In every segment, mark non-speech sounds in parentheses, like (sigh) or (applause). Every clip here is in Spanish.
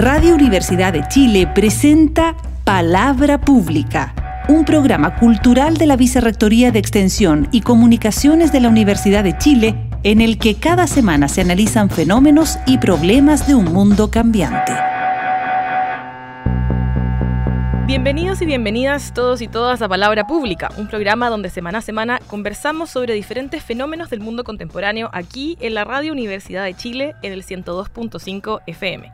Radio Universidad de Chile presenta Palabra Pública, un programa cultural de la Vicerrectoría de Extensión y Comunicaciones de la Universidad de Chile en el que cada semana se analizan fenómenos y problemas de un mundo cambiante. Bienvenidos y bienvenidas todos y todas a Palabra Pública, un programa donde semana a semana conversamos sobre diferentes fenómenos del mundo contemporáneo aquí en la Radio Universidad de Chile en el 102.5 FM.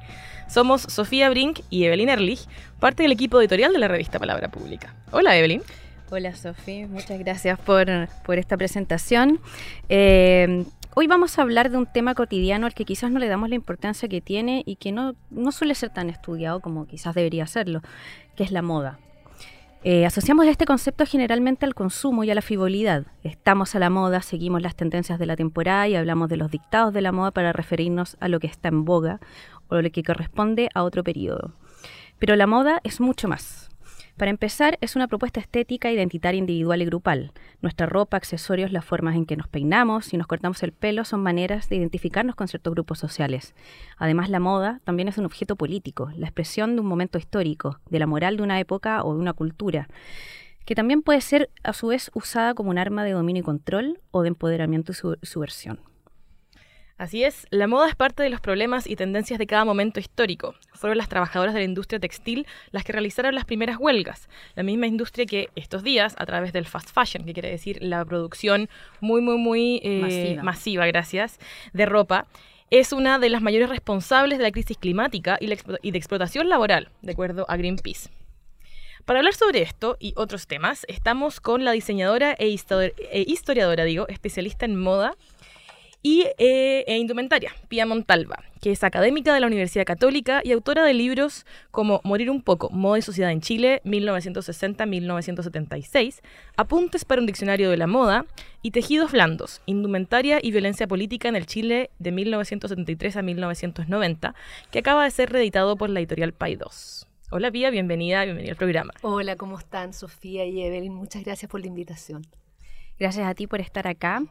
Somos Sofía Brink y Evelyn Erlich, parte del equipo editorial de la revista Palabra Pública. Hola Evelyn. Hola Sofía, muchas gracias por, esta presentación. Eh, hoy vamos a hablar de un tema cotidiano al que quizás no le damos la importancia que tiene y que no, no suele ser tan estudiado como quizás debería serlo, que es la moda. Eh, asociamos este concepto generalmente al consumo y a la frivolidad. Estamos a la moda, seguimos las tendencias de la temporada y hablamos de los dictados de la moda para referirnos a lo que está en boga o lo que corresponde a otro periodo. Pero la moda es mucho más. Para empezar, es una propuesta estética, identitaria, individual y grupal. Nuestra ropa, accesorios, las formas en que nos peinamos y nos cortamos el pelo son maneras de identificarnos con ciertos grupos sociales. Además, la moda también es un objeto político, la expresión de un momento histórico, de la moral de una época o de una cultura que también puede ser a su vez usada como un arma de dominio y control o de empoderamiento y subversión. Así es, la moda es parte de los problemas y tendencias de cada momento histórico. Fueron las trabajadoras de la industria textil las que realizaron las primeras huelgas, la misma industria que estos días, a través del fast fashion, que quiere decir la producción muy, muy, muy eh, masiva. gracias, de ropa, es una de las mayores responsables de la crisis climática y, y de explotación laboral, de acuerdo a Greenpeace. Para hablar sobre esto y otros temas, estamos con la diseñadora e, e historiadora, digo, especialista en moda, y eh, e indumentaria, Pia Montalva, que es académica de la Universidad Católica y autora de libros como Morir un poco, Moda y Sociedad en Chile, 1960-1976, Apuntes para un diccionario de la moda y Tejidos blandos, Indumentaria y Violencia Política en el Chile de 1973 a 1990, que acaba de ser reeditado por la editorial Pay2. Hola Pia, bienvenida, bienvenida al programa. Hola, ¿cómo están Sofía y Evelyn? Muchas gracias por la invitación. Gracias a ti por estar acá.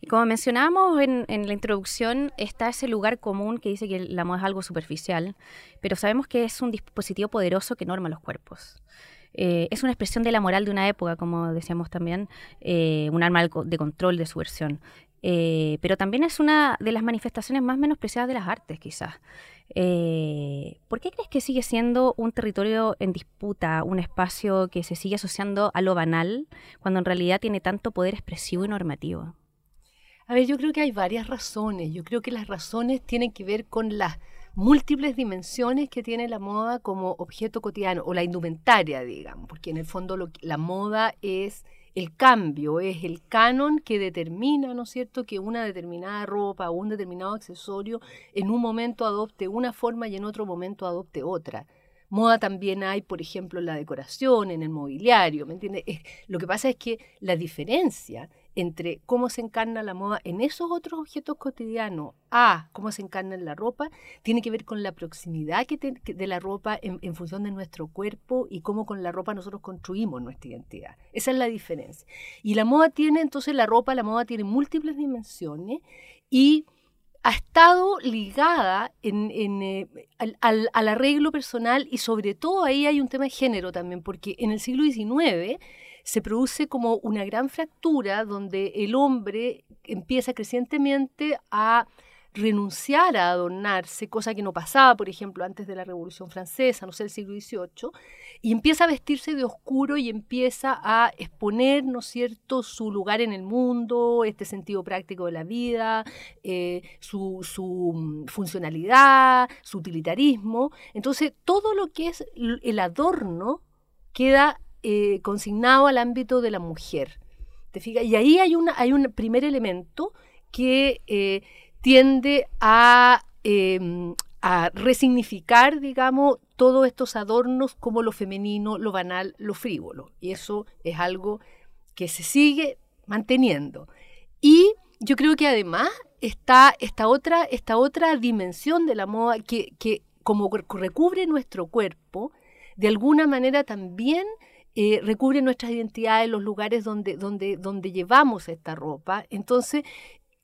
Y como mencionábamos en, la introducción, está ese lugar común que dice que la moda es algo superficial, pero sabemos que es un dispositivo poderoso que norma los cuerpos. Eh, es una expresión de la moral de una época, como decíamos también, eh, un arma de control de su versión. Eh, pero también es una de las manifestaciones más menospreciadas de las artes, quizás. Eh, ¿Por qué crees que sigue siendo un territorio en disputa, un espacio que se sigue asociando a lo banal, cuando en realidad tiene tanto poder expresivo y normativo? A ver, yo creo que hay varias razones. Yo creo que las razones tienen que ver con las múltiples dimensiones que tiene la moda como objeto cotidiano, o la indumentaria, digamos, porque en el fondo la moda es el cambio, es el canon que determina, ¿no es cierto?, que una determinada ropa o un determinado accesorio en un momento adopte una forma y en otro momento adopte otra. Moda también hay, por ejemplo, en la decoración, en el mobiliario, ¿me lo que pasa es que la diferencia entre cómo se encarna la moda en esos otros objetos cotidianos a cómo se encarna en la ropa, tiene que ver con la proximidad que de la ropa en, función de nuestro cuerpo y cómo con la ropa nosotros construimos nuestra identidad. Esa es la diferencia. Y la moda tiene, entonces la ropa, la moda tiene múltiples dimensiones y ha estado ligada eh, al, al, arreglo personal y sobre todo ahí hay un tema de género también, porque en el siglo XIX se produce como una gran fractura donde el hombre empieza crecientemente a renunciar a adornarse, cosa que no pasaba, por ejemplo, antes de la Revolución Francesa, no sé, el siglo XVIII, y empieza a vestirse de oscuro y empieza a exponer, ¿no cierto?, su lugar en el mundo, este sentido práctico de la vida, eh, su, su mm, funcionalidad, su utilitarismo. Entonces, todo lo que es el adorno queda eh, consignado al ámbito de la mujer. ¿Te? Y ahí hay, una, hay un primer elemento que eh, tiende a, em, a resignificar, digamos, todos estos adornos como lo femenino, lo banal, lo frívolo. Y eso es algo que se sigue manteniendo. Y yo creo que además está esta otra, esta otra dimensión de la moda que, que como recubre nuestro cuerpo, de alguna manera también eh, recubre nuestras identidades, los lugares donde, donde, donde llevamos esta ropa. Entonces,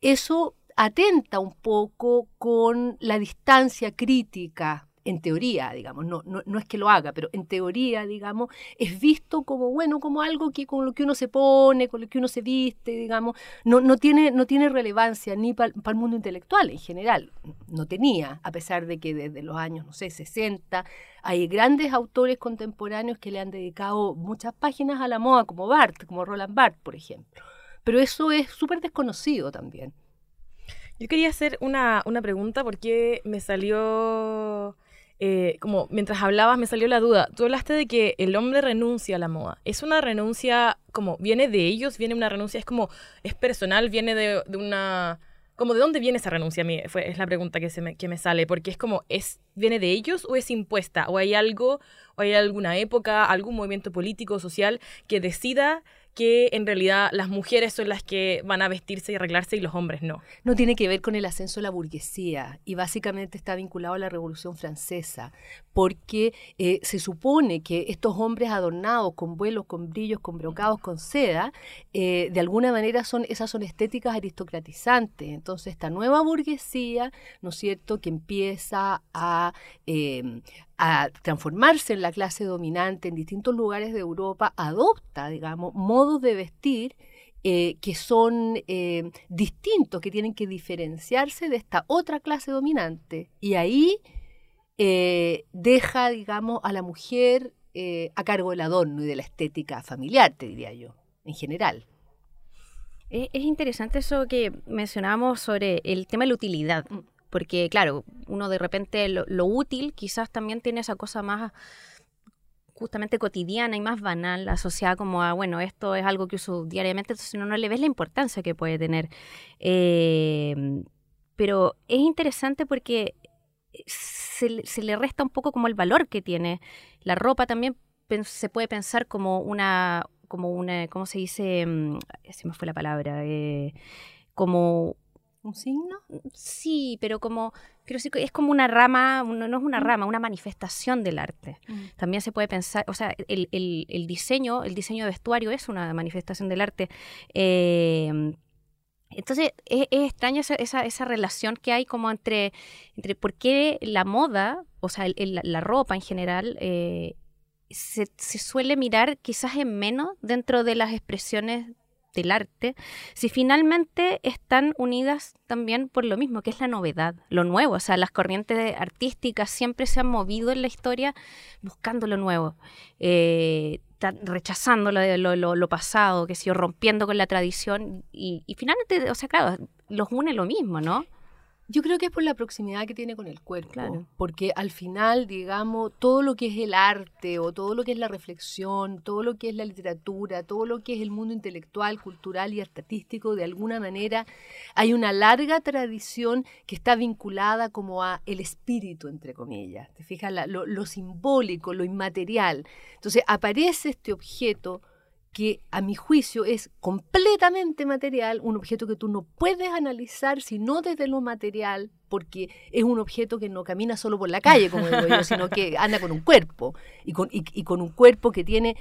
eso atenta un poco con la distancia crítica en teoría, digamos, no, no, no, es que lo haga, pero en teoría, digamos, es visto como, bueno, como algo que con lo que uno se pone, con lo que uno se viste, digamos, no, no, tiene, no tiene relevancia ni para el mundo intelectual en general, no tenía, a pesar de que desde los años, no sé, 60, hay grandes autores contemporáneos que le han dedicado muchas páginas a la moda, como Barth, como Roland Barthes, por ejemplo. Pero eso es súper desconocido también. Yo quería hacer una, una pregunta porque me salió eh, como mientras hablabas me salió la duda. Tú hablaste de que el hombre renuncia a la moda. ¿Es una renuncia como viene de ellos? ¿Viene una renuncia? ¿Es como es personal? ¿Viene de, una... Como de dónde viene esa renuncia? A mí fue, es la pregunta que, se me, que me sale. Porque es como, ¿es, ¿viene de ellos o es impuesta? ¿O hay algo, o hay alguna época, algún movimiento político, social que decida que en realidad las mujeres son las que van a vestirse y arreglarse y los hombres no. No tiene que ver con el ascenso de la burguesía y básicamente está vinculado a la Revolución Francesa, porque eh, se supone que estos hombres adornados con vuelos, con brillos, con brocados, con seda, eh, de alguna manera son esas son estéticas aristocratizantes. Entonces esta nueva burguesía, ¿no es cierto?, que empieza a, eh, a transformarse en la clase dominante en distintos lugares de Europa, adopta, digamos, modos de vestir eh, que son eh, distintos, que tienen que diferenciarse de esta otra clase dominante. Y ahí eh, deja, digamos, a la mujer a cargo del adorno y de la estética familiar, te diría yo, en general. Es, interesante eso que mencionábamos sobre el tema de la utilidad. Porque claro, uno de repente lo, útil quizás también tiene esa cosa más justamente cotidiana y más banal, asociada como a, bueno, esto es algo que uso diariamente, entonces no, no le ves la importancia que puede tener. Em, pero es interesante porque se, se, le resta un poco como el valor que tiene. La ropa también se puede pensar como una, como una, ¿cómo se dice? Mm, se me fue la palabra. Eh, como ¿Un signo? Sí, pero como, pero sí, es como una rama, no, es una rama, una manifestación del arte. Mm. También se puede pensar, o sea, el, diseño, el diseño de vestuario es una manifestación del arte. Em, entonces, es, extraña esa, esa, relación que hay como entre, entre por qué la moda, o sea, la ropa en general, eh, se, se, suele mirar quizás en menos dentro de las expresiones del arte, si finalmente están unidas también por lo mismo, que es la novedad, lo nuevo. O sea, las corrientes artísticas siempre se han movido en la historia buscando lo nuevo, eh, rechazando lo, lo, lo, pasado, que siguió rompiendo con la tradición. Y, y finalmente, o sea, claro, los une lo mismo, ¿no? Yo creo que es por la proximidad que tiene con el cuerpo, porque al final, digamos, todo lo que es el arte o todo lo que es la reflexión, todo lo que es la literatura, todo lo que es el mundo intelectual, cultural y artístico, de alguna manera hay una larga tradición que está vinculada como a el espíritu, entre comillas. ¿Te fijas? lo, lo simbólico, lo inmaterial. Entonces aparece este objeto que a mi juicio es completamente material, un objeto que tú no puedes analizar sino desde lo material, porque es un objeto que no camina solo por la calle, como digo yo, sino que (laughs) anda con un cuerpo, y con, y con un cuerpo que tiene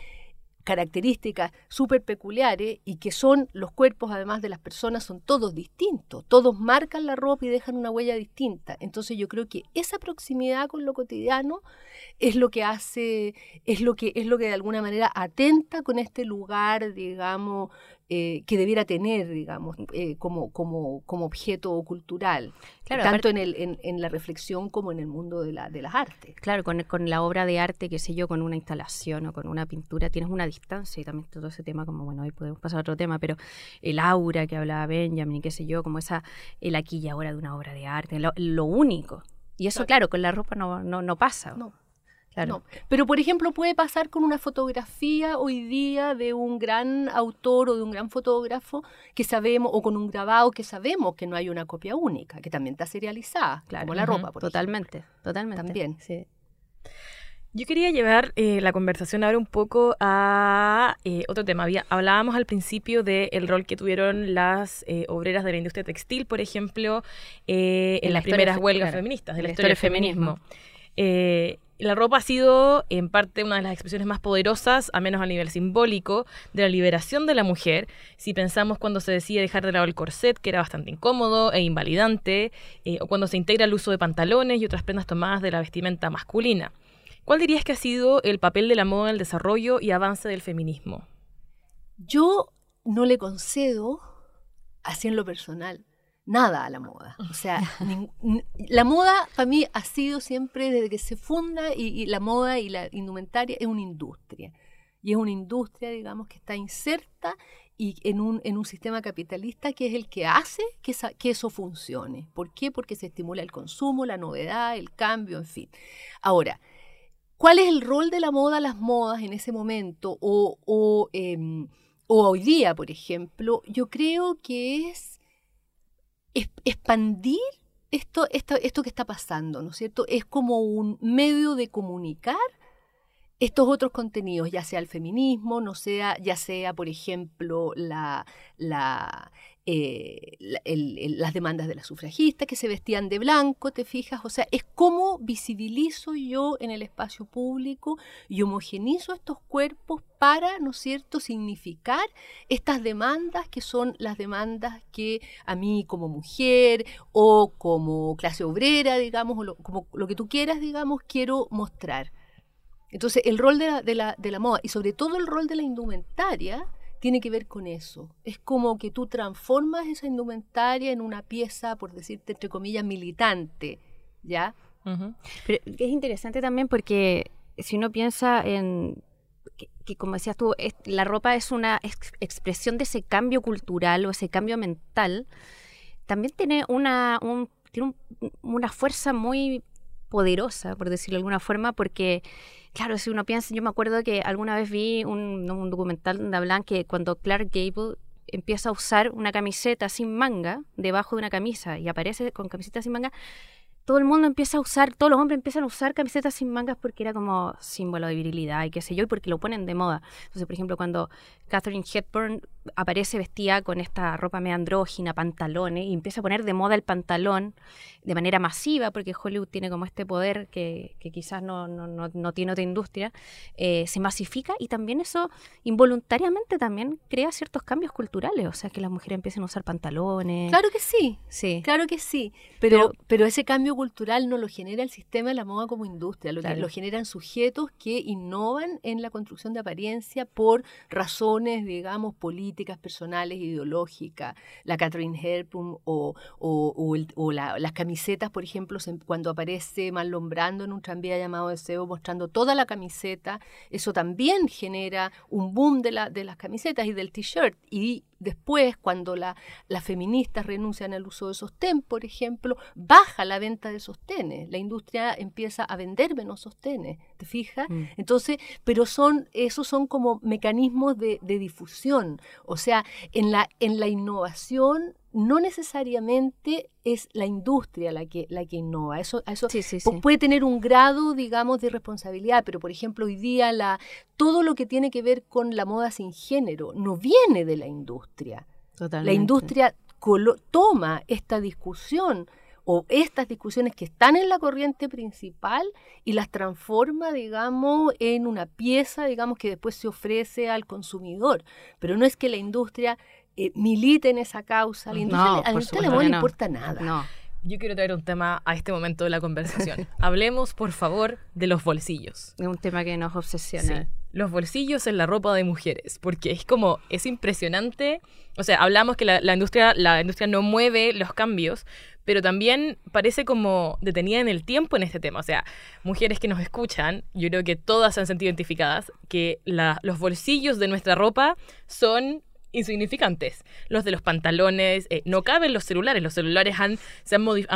características súper peculiares y que son los cuerpos, además de las personas, son todos distintos. Todos marcan la ropa y dejan una huella distinta. Entonces yo creo que esa proximidad con lo cotidiano es lo que hace, es lo que, es lo que de alguna manera atenta con este lugar, digamos, eh, que debiera tener, digamos, eh, como, como, como objeto cultural, tanto en, el, en, la reflexión como en el mundo de, la, de las artes. Claro, con, con, la obra de arte, qué sé yo, con una instalación o con una pintura, tienes una distancia y también todo ese tema, como, bueno, hoy podemos pasar a otro tema, pero el aura que hablaba Benjamin, qué sé yo, como esa, el aquí y ahora de una obra de arte, lo, único. Y eso, claro, con la ropa no, no, no pasa. No. No. Pero, por ejemplo, puede pasar con una fotografía hoy día de un gran autor o de un gran fotógrafo que sabemos, o con un grabado que sabemos que no hay una copia única, que también está serializada, como la ropa, por Totalmente, totalmente. También. Sí. Yo quería llevar eh, la conversación ahora un poco a eh, otro tema. hablábamos al principio del rol que tuvieron las eh, obreras de la industria textil, por ejemplo, en, las primeras huelgas feministas, de la, historia del feminismo. La ropa ha sido en parte una de las expresiones más poderosas, a menos a nivel simbólico, de la liberación de la mujer. Si pensamos cuando se decide dejar de lado el corset, que era bastante incómodo e invalidante, eh, o cuando se integra el uso de pantalones y otras prendas tomadas de la vestimenta masculina. ¿Cuál dirías que ha sido el papel de la moda en el desarrollo y avance del feminismo? Yo no le concedo, así en lo personal, nada a la moda. O sea, (laughs) la moda para mí ha sido siempre desde que se funda y, la moda y la indumentaria es una industria. Y es una industria, digamos, que está inserta y en un, en un sistema capitalista que es el que hace que, que eso funcione. ¿Por qué? Porque se estimula el consumo, la novedad, el cambio, en fin. Ahora, ¿cuál es el rol de la moda, las modas en ese momento o, o, em, o hoy día, por ejemplo? Yo creo que es expandir esto, esto, esto que está pasando, ¿no es cierto? Es como un medio de comunicar estos otros contenidos, ya sea el feminismo, no sea, ya sea, por ejemplo, la, la, eh, las demandas de las sufragistas que se vestían de blanco, ¿te fijas? O sea, es cómo visibilizo yo en el espacio público y homogenizo estos cuerpos para, ¿no es cierto?, significar estas demandas que son las demandas que a mí como mujer o como clase obrera, digamos, o como lo que tú quieras, digamos, quiero mostrar. Entonces, el rol de la moda y sobre todo el rol de la indumentaria tiene que ver con eso. Es como que tú transformas esa indumentaria en una pieza, por decirte entre comillas, militante, ¿ya? Pero es interesante también porque si uno piensa en que, como decías tú, la ropa es una expresión de ese cambio cultural o ese cambio mental, también tiene una, tiene una fuerza muy poderosa, por decirlo de alguna forma, porque Claro, si uno piensa, yo me acuerdo que alguna vez vi un, documental donde hablan que cuando Clark Gable empieza a usar una camiseta sin manga debajo de una camisa y aparece con camiseta sin manga, todo el mundo empieza a usar, todos los hombres empiezan a usar camisetas sin mangas porque era como símbolo de virilidad y qué sé yo, y porque lo ponen de moda. Entonces, por ejemplo, cuando Catherine Hepburn aparece vestida con esta ropa medio andrógina, pantalones, y empieza a poner de moda el pantalón de manera masiva, porque Hollywood tiene como este poder que, quizás no, no, no, tiene otra industria, eh, se masifica y también eso involuntariamente también crea ciertos cambios culturales, o sea, que las mujeres empiecen a usar pantalones. Claro que sí, sí. claro que sí, pero, pero, ese cambio cultural no lo genera el sistema de la moda como industria, lo, lo generan sujetos que innovan en la construcción de apariencia por razones, digamos, políticas personales, ideológicas, la Catherine Hepburn o, o, las camisetas, por ejemplo, cuando aparece Marlon Brando en un tranvía llamado Deseo mostrando toda la camiseta, eso también genera un boom de, la, de las camisetas y del t-shirt. Y Después, cuando la, las feministas renuncian al uso de sostén, por ejemplo, baja la venta de sostenes. La industria empieza a vender menos sostenes, ¿te fijas? Mm. Entonces, pero son, esos son como mecanismos de, de, difusión. O sea, en la, en la innovación no necesariamente es la industria la que, la que innova. Eso, eso puede tener un grado, digamos, de responsabilidad, pero por ejemplo, hoy día la, todo lo que tiene que ver con la moda sin género no viene de la industria. La industria toma esta discusión o estas discusiones que están en la corriente principal y las transforma, digamos, en una pieza, digamos, que después se ofrece al consumidor. Pero no es que la industria eh, milite en esa causa. La industria, no, le importa nada. No. Yo quiero traer un tema a este momento de la conversación. (laughs) Hablemos, por favor, de los bolsillos. Es un tema que nos obsesiona. Los bolsillos en la ropa de mujeres, porque es como, es impresionante. O sea, hablamos que la, industria, la industria no mueve los cambios, pero también parece como detenida en el tiempo en este tema. O sea, mujeres que nos escuchan, yo creo que todas se han sentido identificadas, que los bolsillos de nuestra ropa son insignificantes. Los de los pantalones, eh, no caben los celulares. Los celulares han,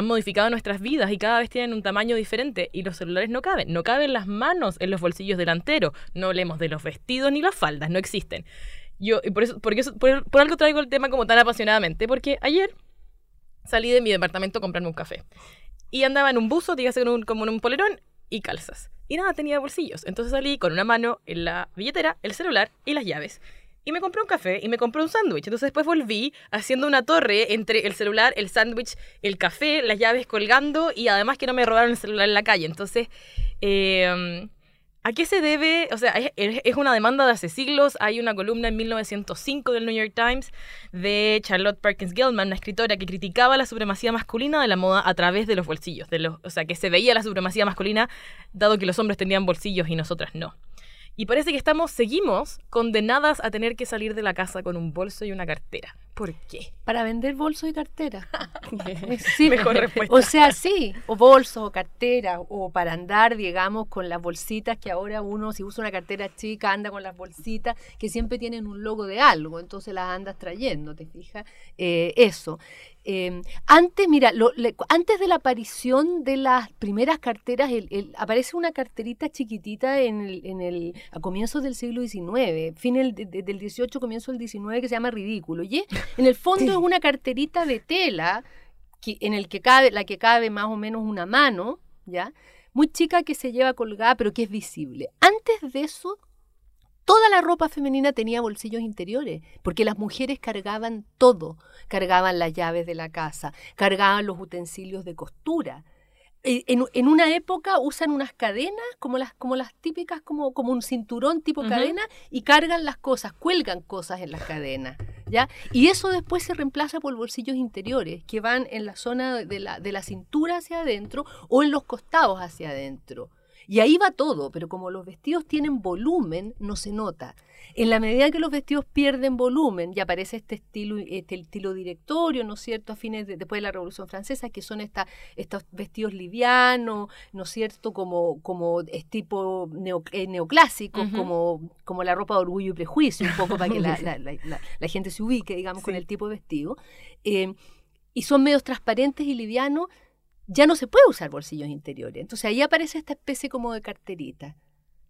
modificado nuestras vidas y cada vez tienen un tamaño diferente y los celulares no caben. No caben las manos en los bolsillos delanteros. No hablemos de los vestidos ni las faldas, no existen. Yo, y por eso, porque por, algo traigo el tema como tan apasionadamente, porque ayer salí de mi departamento a comprarme un café. Y andaba en un buzo, dígase como en un polerón, y calzas. Y nada, tenía bolsillos. Entonces salí con una mano en la billetera, el celular y las llaves y me compré un café y me compré un sándwich. Entonces después volví haciendo una torre entre el celular, el sándwich, el café, las llaves colgando y además que no me robaron el celular en la calle. Entonces Eh, ¿A qué se debe? O sea, es, una demanda de hace siglos. Hay una columna en 1905 del New York Times de Charlotte Perkins Gilman, una escritora que criticaba la supremacía masculina de la moda a través de los bolsillos. De los, o sea, que se veía la supremacía masculina dado que los hombres tenían bolsillos y nosotras no. Y parece que estamos, seguimos condenadas a tener que salir de la casa con un bolso y una cartera. ¿Por qué? Para vender bolso y cartera. sí, (laughs) (laughs) Mejor respuesta. (laughs) O sea, sí, o bolso o cartera, o para andar, digamos, con las bolsitas que ahora uno, si usa una cartera chica, anda con las bolsitas que siempre tienen un logo de algo, entonces las andas trayendo, ¿te fijas? Eh, eso. Em, antes, mira, antes de la aparición de las primeras carteras, aparece una carterita chiquitita en el, en el, a comienzos del siglo XIX, fin del XVIII, comienzo del XIX, que se llama Ridículo. Y en el fondo es una carterita de tela que, en el que cabe, la que cabe más o menos una mano, ¿ya? Muy chica que se lleva colgada, pero que es visible. Antes de eso, Toda la ropa femenina tenía bolsillos interiores, porque las mujeres cargaban todo, cargaban las llaves de la casa, cargaban los utensilios de costura. E, en, una época usan unas cadenas, como las, como las típicas, como, como un cinturón tipo cadena, y cargan las cosas, cuelgan cosas en las cadenas. ¿ya? Y eso después se reemplaza por bolsillos interiores, que van en la zona de la, de la cintura hacia adentro o en los costados hacia adentro. Y ahí va todo, pero como los vestidos tienen volumen, no se nota. En la medida que los vestidos pierden volumen y aparece este estilo, este estilo directorio, ¿no es cierto?, a fines de, después de la Revolución Francesa, que son esta, estos vestidos livianos, ¿no es cierto?, como, como es tipo eh, neoclásicos, como, como la ropa de orgullo y prejuicio, un poco para que la, (laughs) la, gente se ubique, digamos, con el tipo de vestido. Eh, y son medios transparentes y livianos, ya no se puede usar bolsillos interiores. Entonces ahí aparece esta especie como de carterita.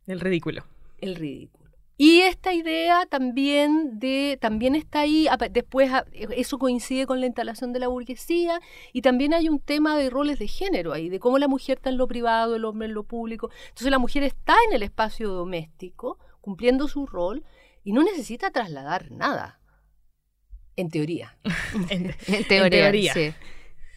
El ridículo. El ridículo. Y esta idea también de también está ahí, después eso coincide con la instalación de la burguesía y también hay un tema de roles de género ahí, de cómo la mujer está en lo privado, el hombre en lo público. Entonces la mujer está en el espacio doméstico, cumpliendo su rol y no necesita trasladar nada. En teoría. (laughs) (laughs) en, teoría, Sí.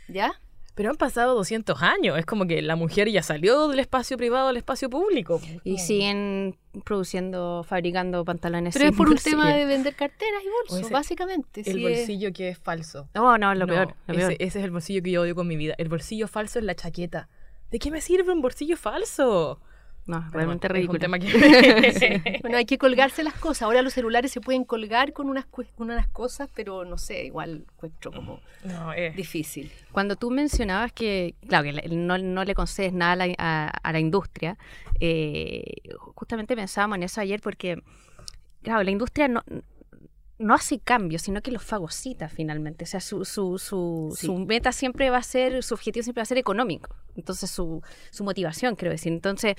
¿Ya? Pero han pasado 200 años, es como que la mujer ya salió del espacio privado al espacio público. Y siguen produciendo, fabricando pantalones. Pero es por un tema de vender carteras y bolsos, básicamente. El bolsillo que es falso. No, no, lo, peor, ese, es el bolsillo que yo odio con mi vida. El bolsillo falso es la chaqueta. ¿De qué me sirve un bolsillo falso? No, realmente ridículo. (laughs) Bueno, hay que colgarse las cosas. Ahora los celulares se pueden colgar con unas, con unas cosas, pero no sé, igual encuentro como difícil. Cuando tú mencionabas que, claro, que no, no le concedes nada a la, industria, eh, justamente pensábamos en eso ayer porque, claro, la industria no, no hace cambios, sino que los fagocita finalmente. O sea, su, su, su, su, meta siempre va a ser, su objetivo siempre va a ser económico. Entonces, su, su motivación, creo decir. Entonces,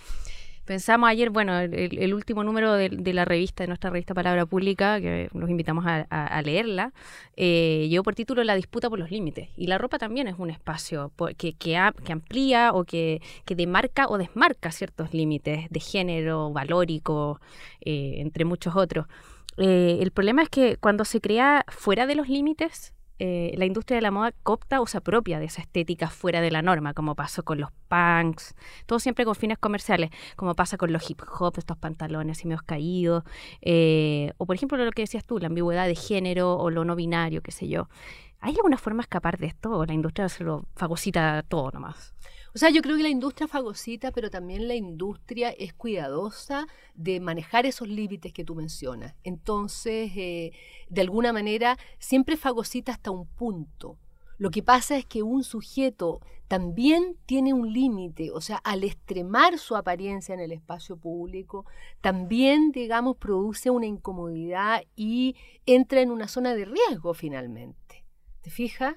pensamos ayer, bueno, el, último número de, la revista, de nuestra revista Palabra Pública, que los invitamos a, leerla, eh, llevó por título La disputa por los límites. Y la ropa también es un espacio que, que, amplía o que, que, demarca o desmarca ciertos límites de género, valórico, eh, entre muchos otros. Eh, el problema es que cuando se crea fuera de los límites, eh, la industria de la moda copta o se apropia de esa estética fuera de la norma, como pasó con los punks, todo siempre con fines comerciales, como pasa con los hip hop, estos pantalones y medios caídos, eh, o por ejemplo lo que decías tú, la ambigüedad de género o lo no binario, qué sé yo. ¿Hay alguna forma de escapar de esto o la industria se lo fagocita todo nomás? O sea, yo creo que la industria fagocita, pero también la industria es cuidadosa de manejar esos límites que tú mencionas. Entonces, eh, de alguna manera, siempre fagocita hasta un punto. Lo que pasa es que un sujeto también tiene un límite, o sea, al extremar su apariencia en el espacio público, también, digamos, produce una incomodidad y entra en una zona de riesgo finalmente. ¿Te fijas?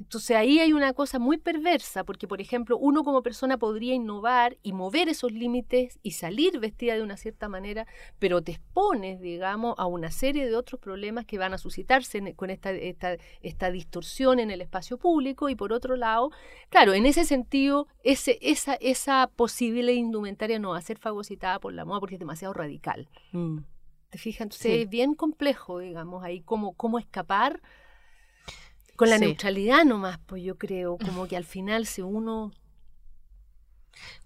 Entonces ahí hay una cosa muy perversa, porque por ejemplo uno como persona podría innovar y mover esos límites y salir vestida de una cierta manera, pero te expones, digamos, a una serie de otros problemas que van a suscitarse con esta, esta, esta distorsión en el espacio público y por otro lado, claro, en ese sentido, ese, esa, esa posible indumentaria no va a ser fagocitada por la moda porque es demasiado radical. Mm. ¿Te fijas? Entonces es bien complejo, digamos, ahí cómo, cómo escapar con la neutralidad nomás, pues yo creo, como que al final si uno...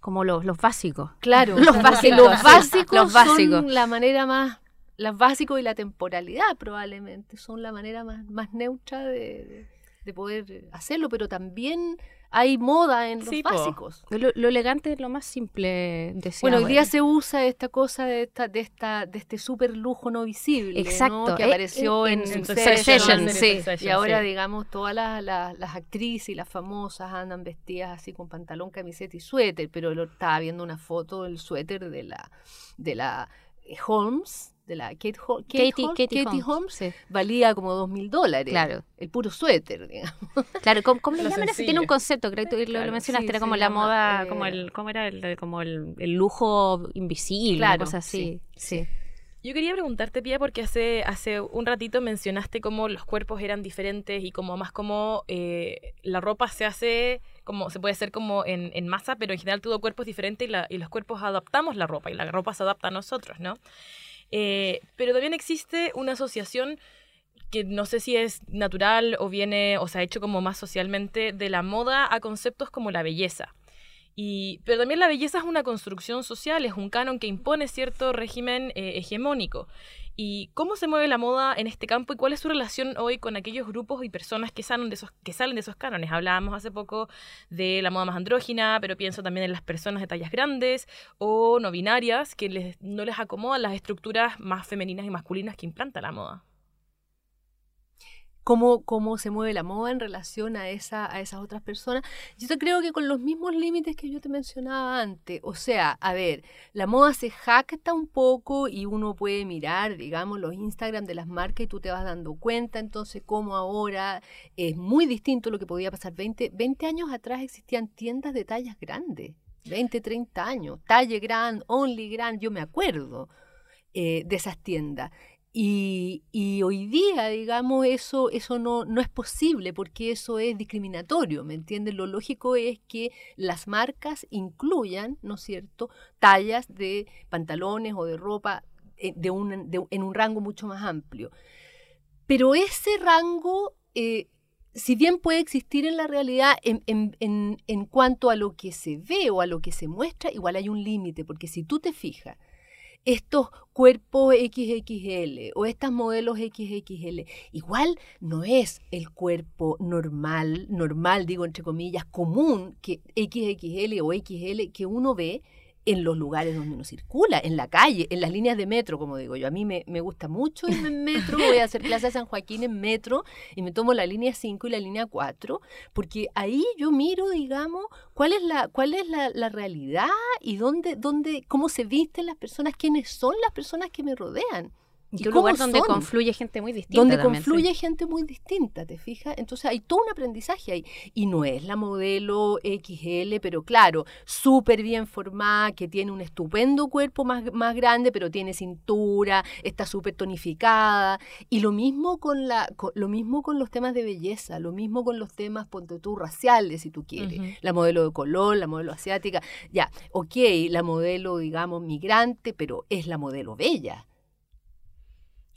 Como (laughs) los, los básicos. Claro, Los básicos, Los sí, básicos, los básicos. son la manera más, los básicos y la temporalidad probablemente son la manera más, más neutra de, de poder hacerlo, pero también hay moda en los Sí, básicos. Lo, lo elegante es lo más simple, decía. Bueno, hoy día se usa esta cosa de esta, de esta, de este super lujo no visible, ¿no? Exacto, que eh, apareció eh, en, en Succession, Succession, sí. Y ahora, digamos, todas las, las, las actrices y las famosas andan vestidas así con pantalón, camiseta y suéter, pero lo, estaba viendo una foto del suéter de la, de la eh, Holmes, de la Kate, Hol- Kate Katie, Hol- Katie Katie Holmes, Holmes, sí. valía como dos mil dólares. Claro. El puro suéter, digamos. (laughs) Claro, ¿cómo, cómo le Lo llaman eso? Tiene un concepto, creo que tú lo- Claro, lo mencionaste, sí, era como la llama, moda, eh, como el, ¿cómo era? El, como el, el lujo invisible, Claro, una cosa así. Sí. Yo quería preguntarte, Pia, porque hace, hace un ratito mencionaste cómo los cuerpos eran diferentes y como más como eh, la ropa se hace, como se puede hacer como en, en masa, pero en general todo cuerpo es diferente y, la- y los cuerpos adaptamos la ropa y la ropa se adapta a nosotros, ¿no? Eh, pero también existe una asociación que no sé si es natural o viene o se ha hecho como más socialmente de la moda a conceptos como la belleza. Y, pero también la belleza es una construcción social, es un canon que impone cierto régimen eh, hegemónico. ¿Y cómo se mueve la moda en este campo y cuál es su relación hoy con aquellos grupos y personas que salen de esos, que salen de esos cánones? Hablábamos hace poco de la moda más andrógina, pero pienso también en las personas de tallas grandes o no binarias que les- no les acomodan las estructuras más femeninas y masculinas que implanta la moda. Cómo, cómo se mueve la moda en relación a, esa, a esas otras personas. Yo creo que con los mismos límites que yo te mencionaba antes. O sea, a ver, la moda se jacta un poco y uno puede mirar, digamos, los Instagram de las marcas y tú te vas dando cuenta entonces cómo ahora es muy distinto lo que podía pasar 20, 20 años atrás existían tiendas de tallas grandes. 20, 30 años, talle grand, only grand, yo me acuerdo eh, de esas tiendas. Y, hoy día, digamos, eso, eso no, no es posible porque eso es discriminatorio, ¿me entiendes? Lo lógico es que las marcas incluyan, ¿no es cierto?, tallas de pantalones o de ropa eh, de un, en un rango mucho más amplio. Pero ese rango, eh, si bien puede existir en la realidad en, en- en- en cuanto a lo que se ve o a lo que se muestra, igual hay un límite, porque si tú te fijas, estos cuerpos XXL o estas modelos XXL, igual no es el cuerpo normal, normal digo entre comillas, común que XXL o XL que uno ve en los lugares donde uno circula, en la calle, en las líneas de metro, como digo yo. A mí me, me gusta mucho irme en metro, voy a hacer clase a San Joaquín en metro y me tomo la línea 5 y la línea 4, porque ahí yo miro, digamos, cuál es la, cuál es la, la realidad y dónde, dónde, cómo se visten las personas, quiénes son las personas que me rodean. Y ¿Y un lugar donde son? confluye gente muy distinta. donde también, sí. confluye gente muy distinta, ¿te fijas? Entonces hay todo un aprendizaje ahí. Y no es la modelo XL, pero claro, súper bien formada, que tiene un estupendo cuerpo más, más grande, pero tiene cintura, está súper tonificada. Y lo mismo con la, con- lo mismo con los temas de belleza, lo mismo con los temas, ponte tú, raciales, si tú quieres. La modelo de color, la modelo asiática. Ya, ok, la modelo, digamos, migrante, pero es la modelo bella.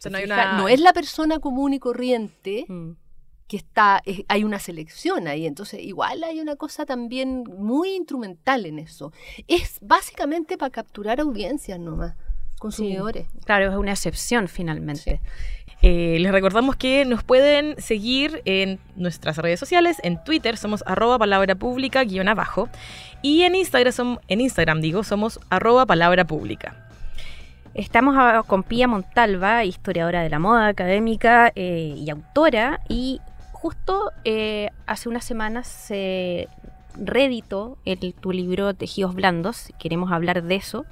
O sea, no hay Fija, una... no es la persona común y corriente Mm. que está, es- hay una selección ahí, entonces igual hay una cosa también muy instrumental en eso. Es básicamente para capturar audiencias nomás, consumidores. Claro, es una excepción finalmente. Eh, les recordamos que nos pueden seguir en nuestras redes sociales. En Twitter somos arroba palabra pública guion abajo. Y en Instagram, en Instagram digo, somos arroba palabra pública. Estamos con Pía Montalva, historiadora de la moda académica eh, y autora, y justo eh, hace unas semanas se reeditó el, tu libro Tejidos Blandos, queremos hablar de eso.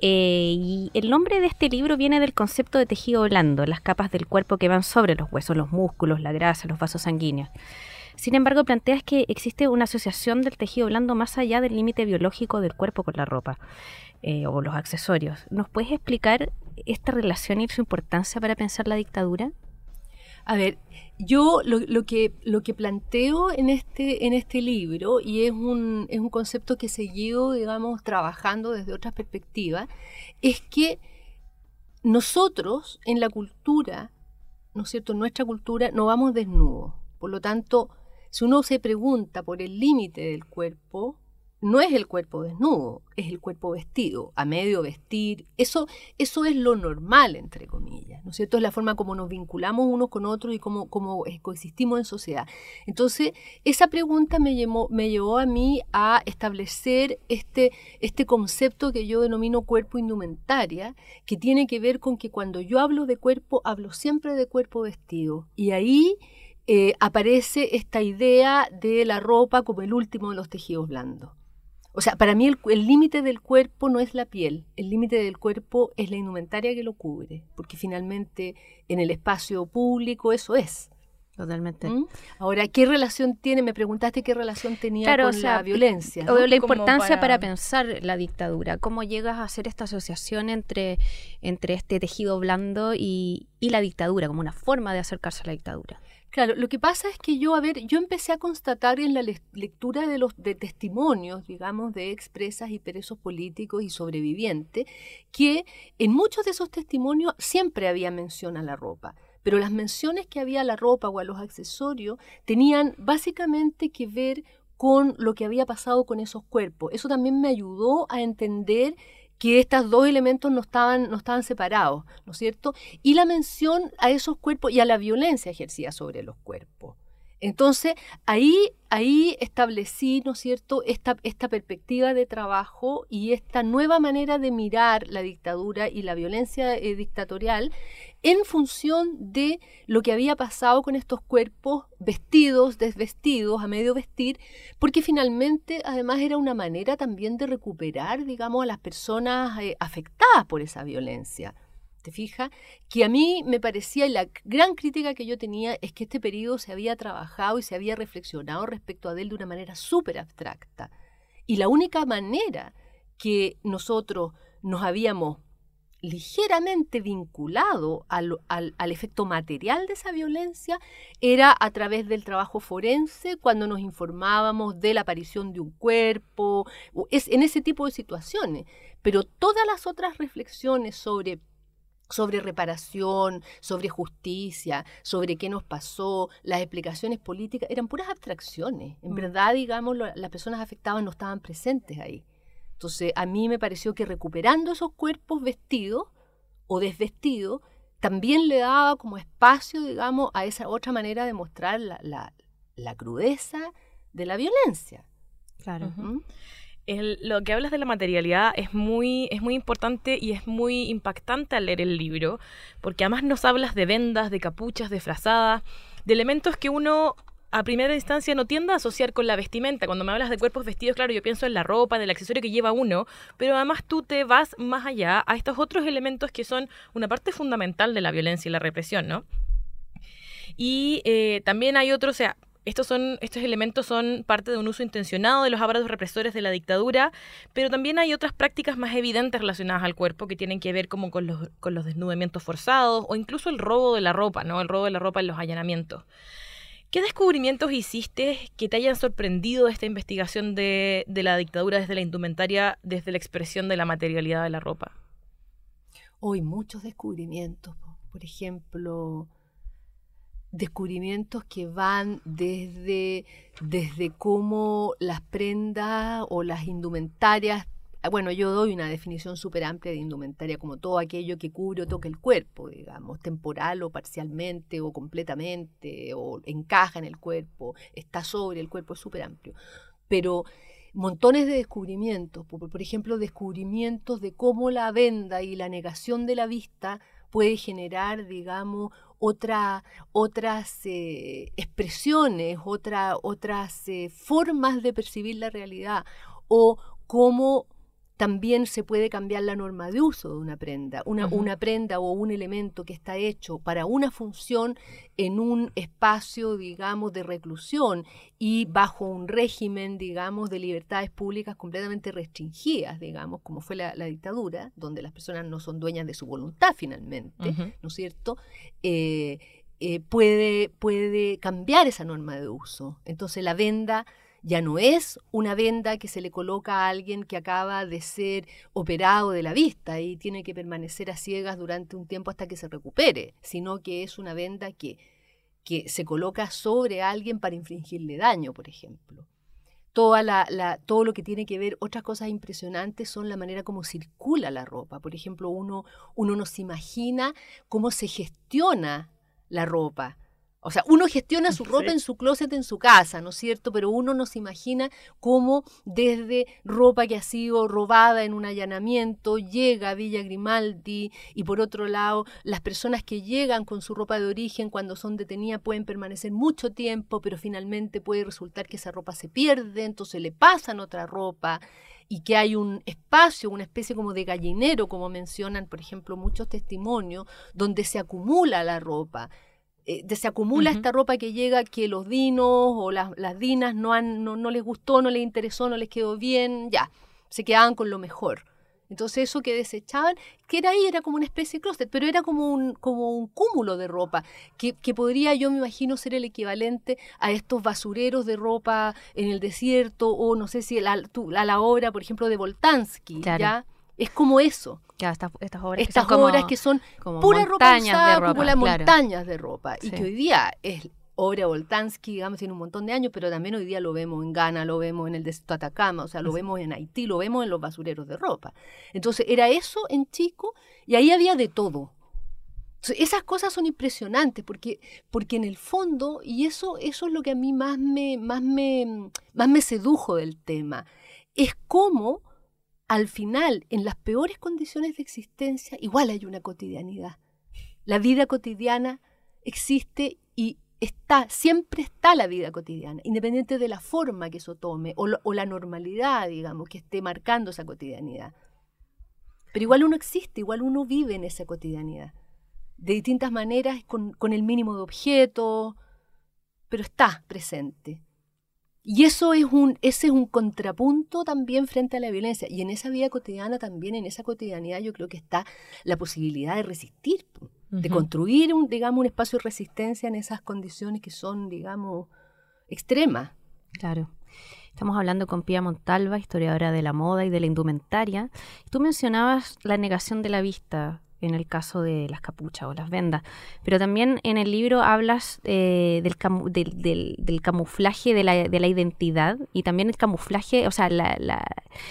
Eh, y el nombre de este libro viene del concepto de tejido blando, las capas del cuerpo que van sobre los huesos, los músculos, la grasa, los vasos sanguíneos. Sin embargo, planteas que existe una asociación del tejido blando más allá del límite biológico del cuerpo con la ropa eh, o los accesorios. ¿Nos puedes explicar esta relación y su importancia para pensar la dictadura? A ver, yo lo, que, lo que planteo en este, en este libro, y es un, es un concepto que he seguido, digamos, trabajando desde otras perspectivas, es que nosotros en la cultura, ¿no es cierto? En nuestra cultura no vamos desnudos. Por lo tanto, si uno se pregunta por el límite del cuerpo, no es el cuerpo desnudo, es el cuerpo vestido, a medio vestir. Eso, eso es lo normal, entre comillas, ¿no es cierto? Es la forma como nos vinculamos unos con otros y cómo, cómo coexistimos en sociedad. Entonces, esa pregunta me, llevó, me llevó a mí a establecer este, este concepto que yo denomino cuerpo indumentaria, que tiene que ver con que cuando yo hablo de cuerpo, hablo siempre de cuerpo vestido. Y ahí... Eh, aparece esta idea de la ropa como el último de los tejidos blandos. O sea, para mí el límite del cuerpo no es la piel, el límite del cuerpo es la indumentaria que lo cubre, porque finalmente en el espacio público eso es. Totalmente. ¿Mm? Ahora, ¿qué relación tiene? Me preguntaste qué relación tenía con la violencia. O la importancia para... pensar la dictadura. ¿Cómo llegas a hacer esta asociación entre, entre este tejido blando y, y la dictadura, como una forma de acercarse a la dictadura? Claro, lo que pasa es que yo, a ver, yo empecé a constatar en la lectura de los de testimonios, digamos, de expresas y presos políticos y sobrevivientes, que en muchos de esos testimonios siempre había mención a la ropa pero las menciones que había a la ropa o a los accesorios tenían básicamente que ver con lo que había pasado con esos cuerpos. Eso también me ayudó a entender que estos dos elementos no estaban, no estaban separados, ¿no es cierto? Y la mención a esos cuerpos y a la violencia ejercida sobre los cuerpos. Entonces, ahí, ahí establecí, ¿no es cierto?, esta, esta perspectiva de trabajo y esta nueva manera de mirar la dictadura y la violencia eh, dictatorial en función de lo que había pasado con estos cuerpos vestidos, desvestidos, a medio vestir, porque finalmente además era una manera también de recuperar, digamos, a las personas eh, afectadas por esa violencia. ¿Te fijas? Que a mí me parecía, y la gran crítica que yo tenía es que este periodo se había trabajado y se había reflexionado respecto a él de una manera súper abstracta. Y la única manera que nosotros nos habíamos ligeramente vinculado al, al, efecto material de esa violencia era a través del trabajo forense, cuando nos informábamos de la aparición de un cuerpo, es, en ese tipo de situaciones. Pero todas las otras reflexiones sobre sobre reparación, sobre justicia, sobre qué nos pasó, las explicaciones políticas, eran puras abstracciones. En mm. verdad, digamos, las personas afectadas no estaban presentes ahí. Entonces, a mí me pareció que recuperando esos cuerpos vestidos o desvestidos, también le daba como espacio, digamos, a esa otra manera de mostrar la, la, crudeza de la violencia. Claro. Lo que hablas de la materialidad es muy, es muy importante y es muy impactante al leer el libro, porque además nos hablas de vendas, de capuchas, de frazadas, de elementos que uno a primera instancia no tiende a asociar con la vestimenta. Cuando me hablas de cuerpos vestidos, claro, yo pienso en la ropa, en el accesorio que lleva uno, pero además tú te vas más allá a estos otros elementos que son una parte fundamental de la violencia y la represión, ¿no? Y eh, también hay otros, o sea, estos, son, estos elementos son parte de un uso intencionado de los aparatos represores de la dictadura, pero también hay otras prácticas más evidentes relacionadas al cuerpo que tienen que ver como con los, desnudamientos forzados o incluso el robo de la ropa, ¿no? El robo de la ropa en los allanamientos. ¿Qué descubrimientos hiciste que te hayan sorprendido de esta investigación de, la dictadura desde la indumentaria, desde la expresión de la materialidad de la ropa? Hoy muchos descubrimientos, por ejemplo, descubrimientos que van desde, desde cómo las prendas o las indumentarias bueno, yo doy una definición súper amplia de indumentaria como todo aquello que cubre o toca el cuerpo, digamos, temporal o parcialmente o completamente, o encaja en el cuerpo, está sobre el cuerpo, es súper amplio. Pero montones de descubrimientos, por, ejemplo, descubrimientos de cómo la venda y la negación de la vista puede generar, digamos, otra, otras eh, expresiones, otra, otras eh, formas de percibir la realidad, o cómo también se puede cambiar la norma de uso de una prenda. Una, una, prenda o un elemento que está hecho para una función en un espacio, digamos, de reclusión y bajo un régimen, digamos, de libertades públicas completamente restringidas, digamos, como fue la, dictadura, donde las personas no son dueñas de su voluntad finalmente, ¿no es cierto? Eh, eh, puede, puede cambiar esa norma de uso. Entonces la venda ya no es una venda que se le coloca a alguien que acaba de ser operado de la vista y tiene que permanecer a ciegas durante un tiempo hasta que se recupere, sino que es una venda que, que se coloca sobre alguien para infligirle daño, por ejemplo. toda la, todo lo que tiene que ver, otras cosas impresionantes son la manera como circula la ropa. Por ejemplo, uno, uno no se imagina cómo se gestiona la ropa. O sea, uno gestiona su ropa en su closet en su casa, ¿no es cierto? Pero uno no se imagina cómo desde ropa que ha sido robada en un allanamiento llega a Villa Grimaldi y por otro lado, las personas que llegan con su ropa de origen cuando son detenidas pueden permanecer mucho tiempo, pero finalmente puede resultar que esa ropa se pierde, entonces le pasan otra ropa y que hay un espacio, una especie como de gallinero, como mencionan, por ejemplo, muchos testimonios, donde se acumula la ropa. Eh, se acumula esta ropa que llega que los dinos o las, dinas no, han, no, les gustó, no les interesó, no les quedó bien, ya, se quedaban con lo mejor. Entonces eso que desechaban, que era ahí, era como una especie de closet, pero era como un, como un cúmulo de ropa, que, que, podría yo me imagino ser el equivalente a estos basureros de ropa en el desierto, o no sé si a la, la obra, por ejemplo, de Voltansky, ¿ya? Es como eso. estas, obras, estas que son, obras que son pura ropa usada, como las montañas de ropa. Y que hoy día es obra Voltansky, digamos, tiene un montón de años, pero también hoy día lo vemos en Ghana, lo vemos en el desierto Atacama, o sea, lo vemos en Haití, lo vemos en los basureros de ropa. Entonces, era eso en Chico y ahí había de todo. esas cosas son impresionantes porque, porque en el fondo, y eso, eso es lo que a mí más me, más me, más me sedujo del tema, es cómo al final, en las peores condiciones de existencia, igual hay una cotidianidad. La vida cotidiana existe y está, siempre está la vida cotidiana, independiente de la forma que eso tome o, la normalidad, digamos, que esté marcando esa cotidianidad. Pero igual uno existe, igual uno vive en esa cotidianidad. De distintas maneras, con, con el mínimo de objetos, pero está presente. Y eso es un, ese es un contrapunto también frente a la violencia. Y en esa vida cotidiana también, en esa cotidianidad, yo creo que está la posibilidad de resistir, de construir un, digamos, un espacio de resistencia en esas condiciones que son, digamos, extremas. Claro. Estamos hablando con Pia Montalva, historiadora de la moda y de la indumentaria. Tú mencionabas la negación de la vista en el caso de las capuchas o las vendas. Pero también en el libro hablas eh, del, del, camuflaje de la, de la, identidad y también el camuflaje, o sea, la,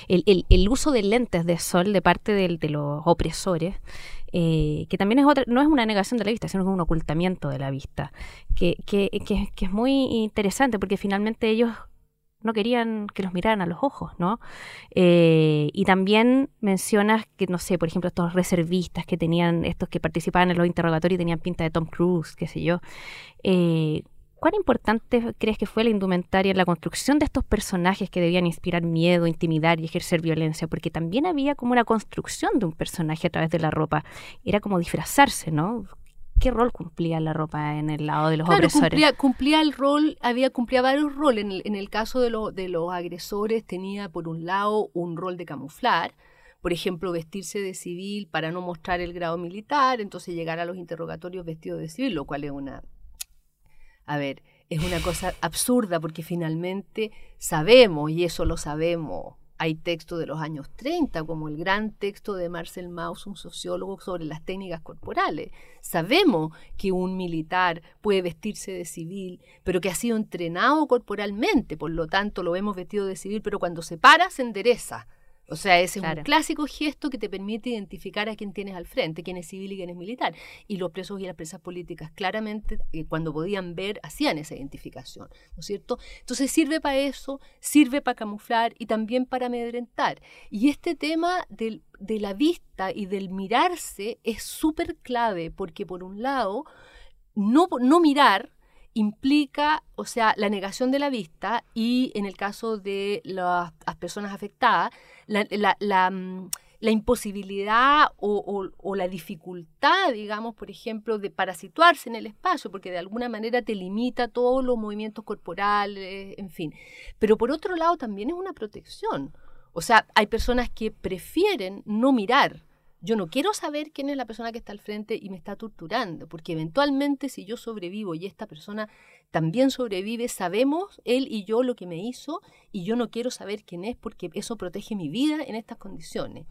el, el, uso de lentes de sol de parte de los opresores. Eh, que también es otra, no es una negación de la vista, sino un ocultamiento de la vista, que, que, que es muy interesante porque finalmente ellos no querían que los miraran a los ojos, ¿no? Eh, y también mencionas que, no sé, por ejemplo, estos reservistas que tenían, estos que participaban en los interrogatorios y tenían pinta de Tom Cruise, qué sé yo. Eh, ¿Cuán importante crees que fue la indumentaria en la construcción de estos personajes que debían inspirar miedo, intimidar y ejercer violencia? Porque también había como una construcción de un personaje a través de la ropa. Era como disfrazarse, ¿no? ¿Qué rol cumplía la ropa en el lado de los claro, agresores? Cumplía, cumplía, el rol, había cumplía varios roles. En el, en el caso de, de los agresores tenía por un lado un rol de camuflar, por ejemplo, vestirse de civil para no mostrar el grado militar, entonces llegar a los interrogatorios vestido de civil, lo cual es una... A ver, es una cosa absurda porque finalmente sabemos, y eso lo sabemos hay textos de los años 30, como el gran texto de Marcel Mauss, un sociólogo, sobre las técnicas corporales. Sabemos que un militar puede vestirse de civil, pero que ha sido entrenado corporalmente, por lo tanto lo vemos vestido de civil, pero cuando se para se endereza. O sea, ese es un clásico gesto que te permite identificar a quién tienes al frente, quién es civil y quién es militar. Y los presos y las presas políticas claramente, eh, cuando podían ver, hacían esa identificación, ¿no es cierto? Entonces sirve para eso, sirve para camuflar y también para amedrentar. Y este tema del, de la vista y del mirarse es súper clave, porque por un lado, no, no mirar implica, o sea, la negación de la vista y en el caso de las, personas afectadas, la, mm, imposibilidad o, la dificultad, digamos, por ejemplo, de, para situarse en el espacio, porque de alguna manera te limita todos los movimientos corporales, en fin. Pero por otro lado también es una protección. O sea, hay personas que prefieren no mirar yo no quiero saber quién es la persona que está al frente y me está torturando, porque eventualmente si yo sobrevivo y esta persona también sobrevive, sabemos él y yo lo que me hizo y yo no quiero saber quién es porque eso protege mi vida en estas condiciones.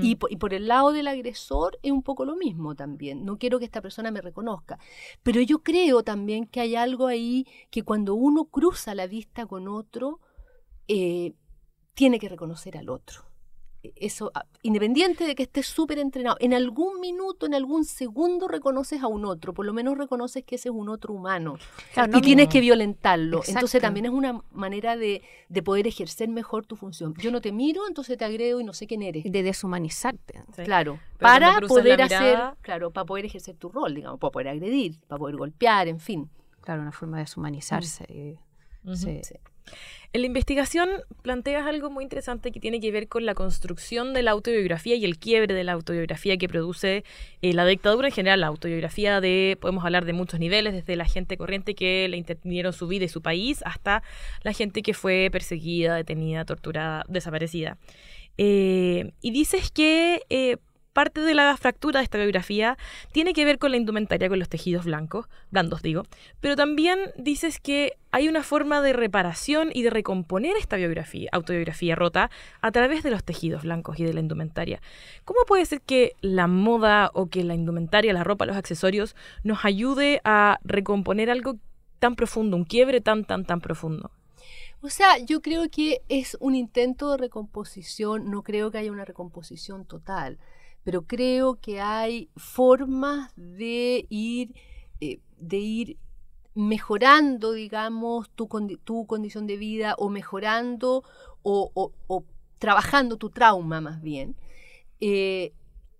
y, y, por el lado del agresor es un poco lo mismo también. No quiero que esta persona me reconozca. Pero yo creo también que hay algo ahí que cuando uno cruza la vista con otro, eh, tiene que reconocer al otro eso, ah, independiente de que estés súper entrenado, en algún minuto, en algún segundo reconoces a un otro, por lo menos reconoces que ese es un otro humano y tienes que violentarlo. Entonces también es una manera de, poder ejercer mejor tu función. Yo no te miro, entonces te agrego y no sé quién eres. De deshumanizarte. Claro, para poder hacer, claro, para poder ejercer tu rol, digamos, para poder agredir, para poder golpear, en fin. Claro, una forma de deshumanizarse. sí. En la investigación planteas algo muy interesante que tiene que ver con la construcción de la autobiografía y el quiebre de la autobiografía que produce eh, la dictadura en general. La autobiografía de, podemos hablar de muchos niveles, desde la gente corriente que le intervinieron su vida y su país, hasta la gente que fue perseguida, detenida, torturada, desaparecida. Eh, y dices que eh, parte de la fractura de esta biografía tiene que ver con la indumentaria, con los tejidos blancos, blandos digo, pero también dices que hay una forma de reparación y de recomponer esta biografía, autobiografía rota a través de los tejidos blancos y de la indumentaria. ¿Cómo puede ser que la moda o que la indumentaria, la ropa, los accesorios nos ayude a recomponer algo tan profundo, un quiebre tan, tan, tan profundo? O sea, yo creo que es un intento de recomposición, no creo que haya una recomposición total pero creo que hay formas de ir, eh, de ir mejorando, digamos, tu, tu, condición de vida o mejorando o, trabajando tu trauma más bien. Eh,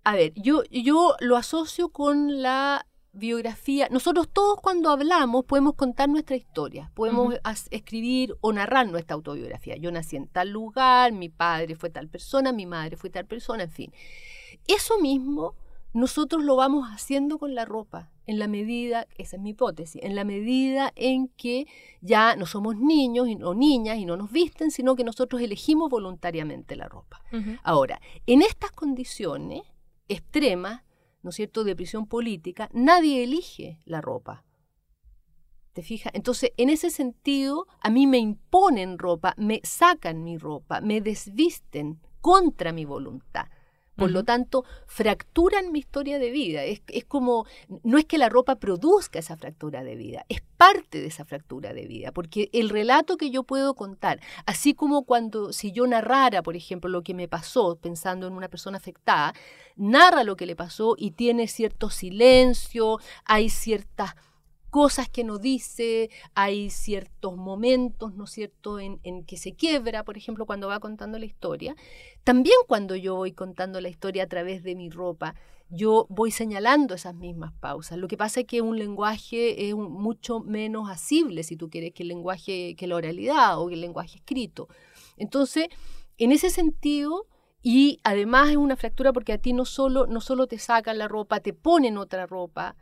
a ver, yo, yo lo asocio con la biografía. Nosotros todos cuando hablamos podemos contar nuestra historia, podemos escribir o narrar nuestra autobiografía. Yo nací en tal lugar, mi padre fue tal persona, mi madre fue tal persona, en fin. Eso mismo nosotros lo vamos haciendo con la ropa, en la medida, esa es mi hipótesis, en la medida en que ya no somos niños o niñas y no nos visten, sino que nosotros elegimos voluntariamente la ropa. Ahora, en estas condiciones extremas, ¿no es cierto?, de prisión política, nadie elige la ropa. ¿Te fijas? Entonces, en ese sentido, a mí me imponen ropa, me sacan mi ropa, me desvisten contra mi voluntad. Por lo tanto, fracturan mi historia de vida. Es, como, no es que la ropa produzca esa fractura de vida, es parte de esa fractura de vida, porque el relato que yo puedo contar, así como cuando, si yo narrara, por ejemplo, lo que me pasó, pensando en una persona afectada, narra lo que le pasó y tiene cierto silencio, hay ciertas cosas que no dice, hay ciertos momentos, ¿no es cierto?, en, que se quiebra, por ejemplo, cuando va contando la historia. También cuando yo voy contando la historia a través de mi ropa, yo voy señalando esas mismas pausas. Lo que pasa es que un lenguaje es mucho menos asible, si tú quieres, que el lenguaje, que la oralidad o que el lenguaje escrito. Entonces, en ese sentido, y además es una fractura porque a ti no solo, no solo te sacan la ropa, te ponen otra ropa,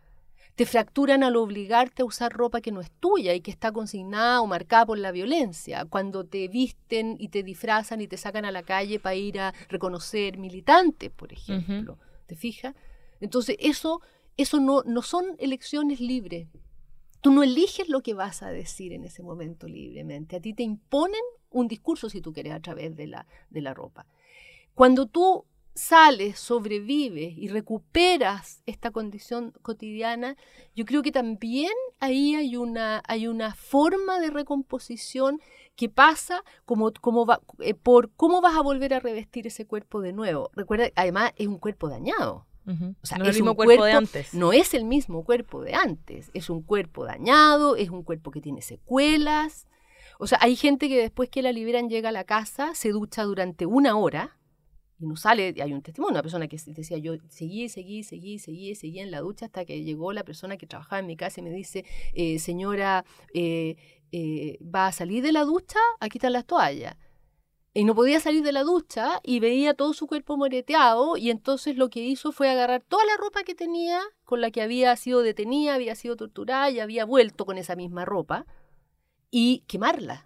te fracturan al obligarte a usar ropa que no es tuya y que está consignada o marcada por la violencia, cuando te visten y te disfrazan y te sacan a la calle para ir a reconocer militantes, por ejemplo. ¿Te fijas? Entonces, eso, eso no, no son elecciones libres. Tú no eliges lo que vas a decir en ese momento libremente. A ti te imponen un discurso, si tú quieres, a través de la, de la ropa. Cuando tú sales, sobrevives y recuperas esta condición cotidiana, yo creo que también ahí hay una, hay una forma de recomposición que pasa como, como va, eh, por cómo vas a volver a revestir ese cuerpo de nuevo. Recuerda, además es un cuerpo dañado. O sea, no es el mismo cuerpo, de antes. No es el mismo cuerpo de antes. Es un cuerpo dañado, es un cuerpo que tiene secuelas. O sea, hay gente que después que la liberan llega a la casa, se ducha durante una hora, y no sale, hay un testimonio, una persona que decía, yo seguí, seguí, seguí, seguí, seguí en la ducha hasta que llegó la persona que trabajaba en mi casa y me dice, eh, señora, eh, eh, ¿va a salir de la ducha? Aquí están las toallas. Y no podía salir de la ducha y veía todo su cuerpo moreteado y entonces lo que hizo fue agarrar toda la ropa que tenía, con la que había sido detenida, había sido torturada y había vuelto con esa misma ropa y quemarla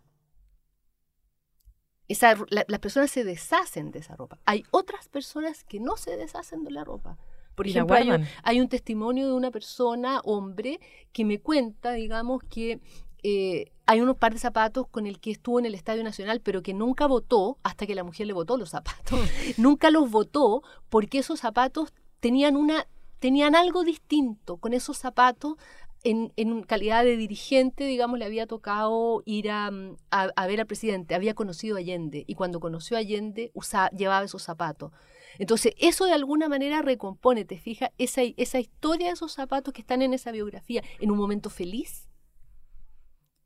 las personas se deshacen de esa ropa. Hay otras personas que no se deshacen de la ropa. Por ejemplo, hay un, testimonio de una persona, hombre, que me cuenta, digamos, que eh, hay unos par de zapatos con el que estuvo en el Estadio Nacional, pero que nunca votó hasta que la mujer le votó los zapatos. (laughs) (laughs) nunca los votó porque esos zapatos tenían una tenían algo distinto. Con esos zapatos en, en, calidad de dirigente, digamos, le había tocado ir a, a, ver al presidente, había conocido a Allende y cuando conoció a Allende llevaba esos zapatos. Entonces, eso de alguna manera recompone, te fijas, esa, esa historia de esos zapatos que están en esa biografía en un momento feliz,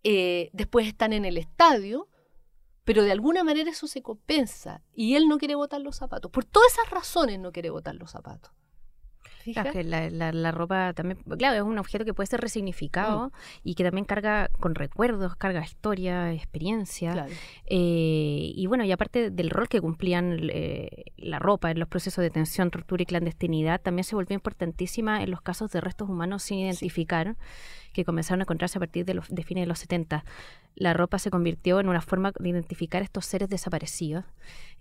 eh, después están en el estadio, pero de alguna manera eso se compensa y él no quiere botar los zapatos. Por todas esas razones no quiere botar los zapatos. La, ropa también, claro, es un objeto que puede ser resignificado mm. y que también carga con recuerdos, carga historia, experiencia. Eh, y bueno, y aparte del rol que cumplían eh, la ropa en los procesos de detención, tortura y clandestinidad, también se volvió importantísima en los casos de restos humanos sin identificar que comenzaron a encontrarse a partir de, los, de fines de los 70. La ropa se convirtió en una forma de identificar estos seres desaparecidos.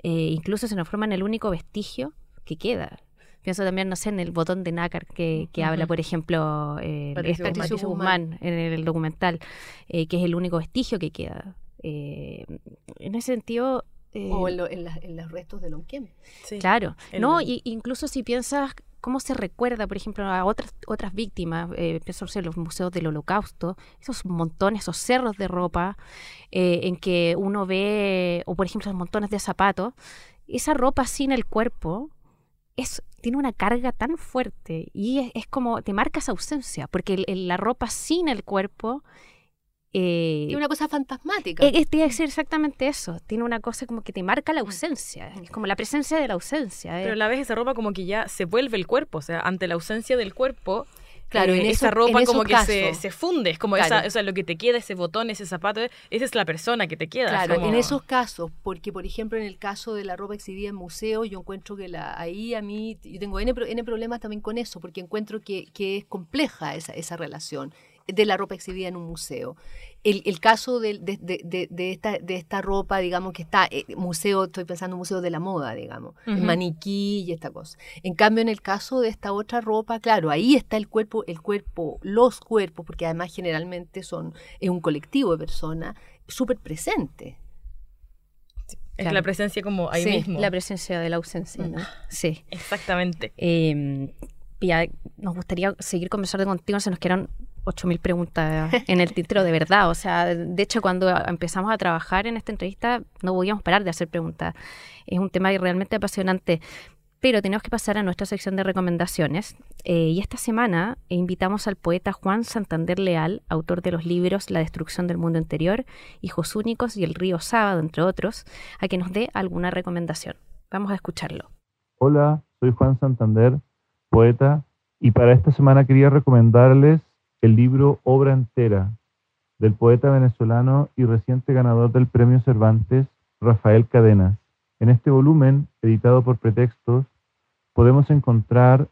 Eh, incluso se transforma en el único vestigio que queda. Pienso también, no sé, en el botón de nácar que, habla, por ejemplo, eh, Patricio, Guzmán, en el documental, eh, que es el único vestigio que queda. Eh, en ese sentido, o en, los restos de Lonquem. Claro. No, y, incluso si piensas cómo se recuerda, por ejemplo, a otras, otras víctimas, eh, pienso en los museos del holocausto, esos montones, esos cerros de ropa eh, en que uno ve, o por ejemplo, esos montones de zapatos, esa ropa sin el cuerpo es, tiene una carga tan fuerte y es, como, te marca esa ausencia, porque la ropa sin el cuerpo eh, tiene una cosa fantasmática. Eh, tiene que ser exactamente eso. Tiene una cosa como que te marca la ausencia. Es como la presencia de la ausencia. Eh. Pero a la vez esa ropa como que ya se vuelve el cuerpo. O sea, ante la ausencia del cuerpo, Claro, en esa ropa como que se, se, funde, es como esa, o sea, lo que te queda, ese botón, ese zapato, esa es la persona que te queda. Claro, en esos casos, porque por ejemplo en el caso de la ropa exhibida en museos, yo encuentro que la, ahí a mí, yo tengo N, N problemas también con eso, porque encuentro que, que es compleja esa, esa relación de la ropa exhibida en un museo. El, el caso de, de, de, de, esta, de esta ropa, digamos, que está, eh, museo, estoy pensando en museo de la moda, digamos, el maniquí y esta cosa. En cambio, en el caso de esta otra ropa, claro, ahí está el cuerpo, el cuerpo, los cuerpos, porque además generalmente son, es un colectivo de personas, súper presente. Es la presencia como ahí mismo. La presencia de la ausencia, mm. Sí. Exactamente. Eh, nos gustaría seguir conversando contigo, se nos quedan 8.000 preguntas en el título de verdad. O sea, de hecho, cuando empezamos a trabajar en esta entrevista, no podíamos parar de hacer preguntas. Es un tema realmente apasionante. Pero tenemos que pasar a nuestra sección de recomendaciones. Eh, y esta semana invitamos al poeta Juan Santander Leal, autor de los libros La destrucción del mundo interior, Hijos únicos y El río sábado, entre otros, a que nos dé alguna recomendación. Vamos a escucharlo. Hola, soy Juan Santander, poeta, y para esta semana quería recomendarles el libro Obra entera del poeta venezolano y reciente ganador del Premio Cervantes, Rafael Cadenas. En este volumen, editado por Pretextos, podemos encontrar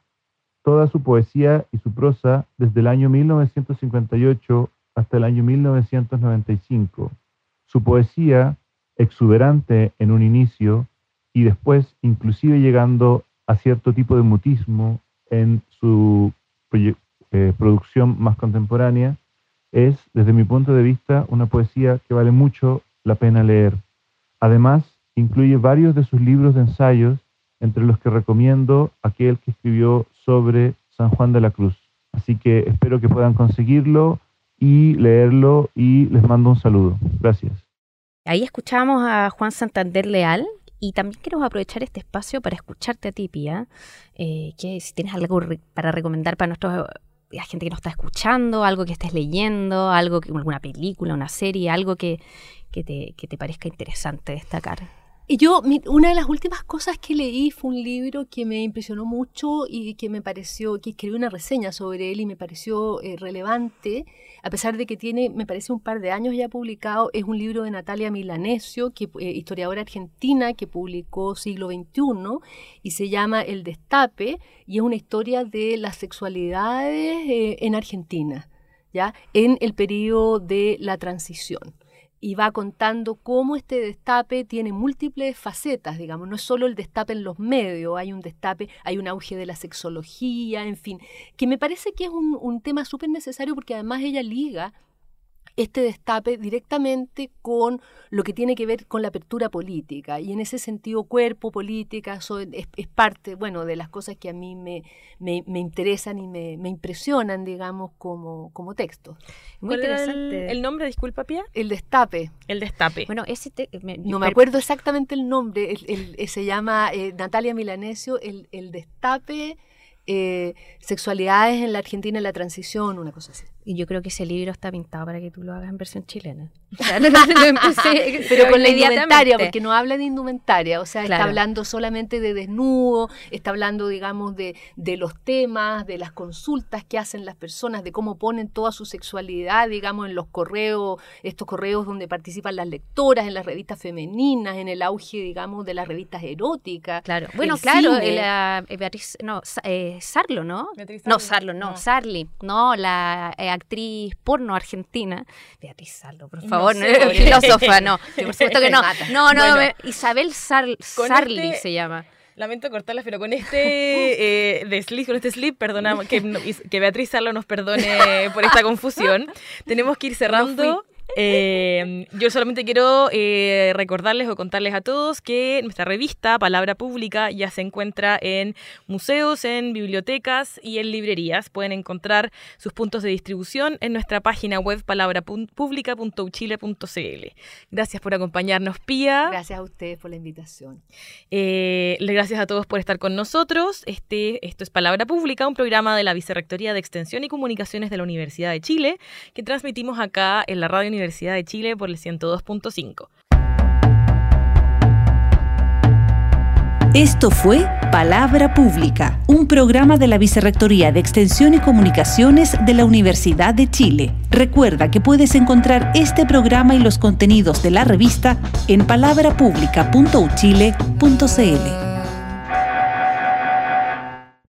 toda su poesía y su prosa desde el año 1958 hasta el año 1995. Su poesía, exuberante en un inicio y después inclusive llegando a cierto tipo de mutismo en su eh, producción más contemporánea, es, desde mi punto de vista, una poesía que vale mucho la pena leer. Además, incluye varios de sus libros de ensayos, entre los que recomiendo aquel que escribió sobre San Juan de la Cruz. Así que espero que puedan conseguirlo y leerlo y les mando un saludo. Gracias. Ahí escuchamos a Juan Santander Leal, y también queremos aprovechar este espacio para escucharte a ti, Pia, eh, que si tienes algo para recomendar para nuestros la gente que nos está escuchando, algo que estés leyendo, algo que, alguna película, una serie, algo que, que, te, que te parezca interesante destacar. Y yo, una de las últimas cosas que leí fue un libro que me impresionó mucho y que me pareció, que escribí una reseña sobre él y me pareció eh, relevante, a pesar de que tiene, me parece, un par de años ya publicado. Es un libro de Natalia Milanesio, que, eh, historiadora argentina, que publicó siglo XXI y se llama El Destape y es una historia de las sexualidades eh, en Argentina, ¿ya? En el periodo de la transición y va contando cómo este destape tiene múltiples facetas, digamos, no es solo el destape en los medios, hay un destape, hay un auge de la sexología, en fin, que me parece que es un, tema súper necesario porque además ella liga este destape directamente con lo que tiene que ver con la apertura política. Y en ese sentido, cuerpo, política, es, parte, bueno, de las cosas que a mí me, me, interesan y me, impresionan, digamos, como, como texto. Muy interesante. El, nombre, disculpa, Pia? El destape. El destape. Bueno, ese no me acuerdo exactamente el nombre. se llama eh, Natalia Milanesio, el, el destape. Eh, sexualidades en la Argentina en la transición, una cosa así. Y yo creo que ese libro está pintado para que tú lo hagas en versión chilena. (laughs) pero con la indumentaria, porque no habla de indumentaria, o sea, está hablando solamente de desnudo, está hablando, digamos, de, de los temas, de las consultas que hacen las personas, de cómo ponen toda su sexualidad, digamos, en los correos, estos correos donde participan las lectoras, en las revistas femeninas, en el auge, digamos, de las revistas eróticas. Claro, bueno, claro, la, eh, Beatriz, no, eh, Sarlo, ¿no? No, Sarlo, no, Sarli, no, la eh, actriz porno argentina, Beatriz Sarlo, por favor favor, no filósofa, no. (laughs) por supuesto que no. No, no, Isabel Sarli este se llama. Lamento cortarla, pero con este eh, desliz, con este slip, perdonamos, que, que Beatriz Sarlo nos perdone por esta confusión. (laughs) Tenemos que ir cerrando. Eh, yo solamente quiero eh, recordarles o contarles a todos que nuestra revista Palabra Pública ya se encuentra en museos, en bibliotecas y en librerías. Pueden encontrar sus puntos de distribución en nuestra página web palabrapublica.uchile.cl. Gracias por acompañarnos, Pía. Gracias a ustedes por la invitación. Eh, gracias a todos por estar con nosotros. Este, esto es Palabra Pública, un programa de la Vicerrectoría de Extensión y Comunicaciones de la Universidad de Chile que transmitimos acá en la radio Universidad de Chile por el 102.5. Esto fue Palabra Pública, un programa de la Vicerrectoría de Extensión y Comunicaciones de la Universidad de Chile. Recuerda que puedes encontrar este programa y los contenidos de la revista en palabrapublica.uchile.cl.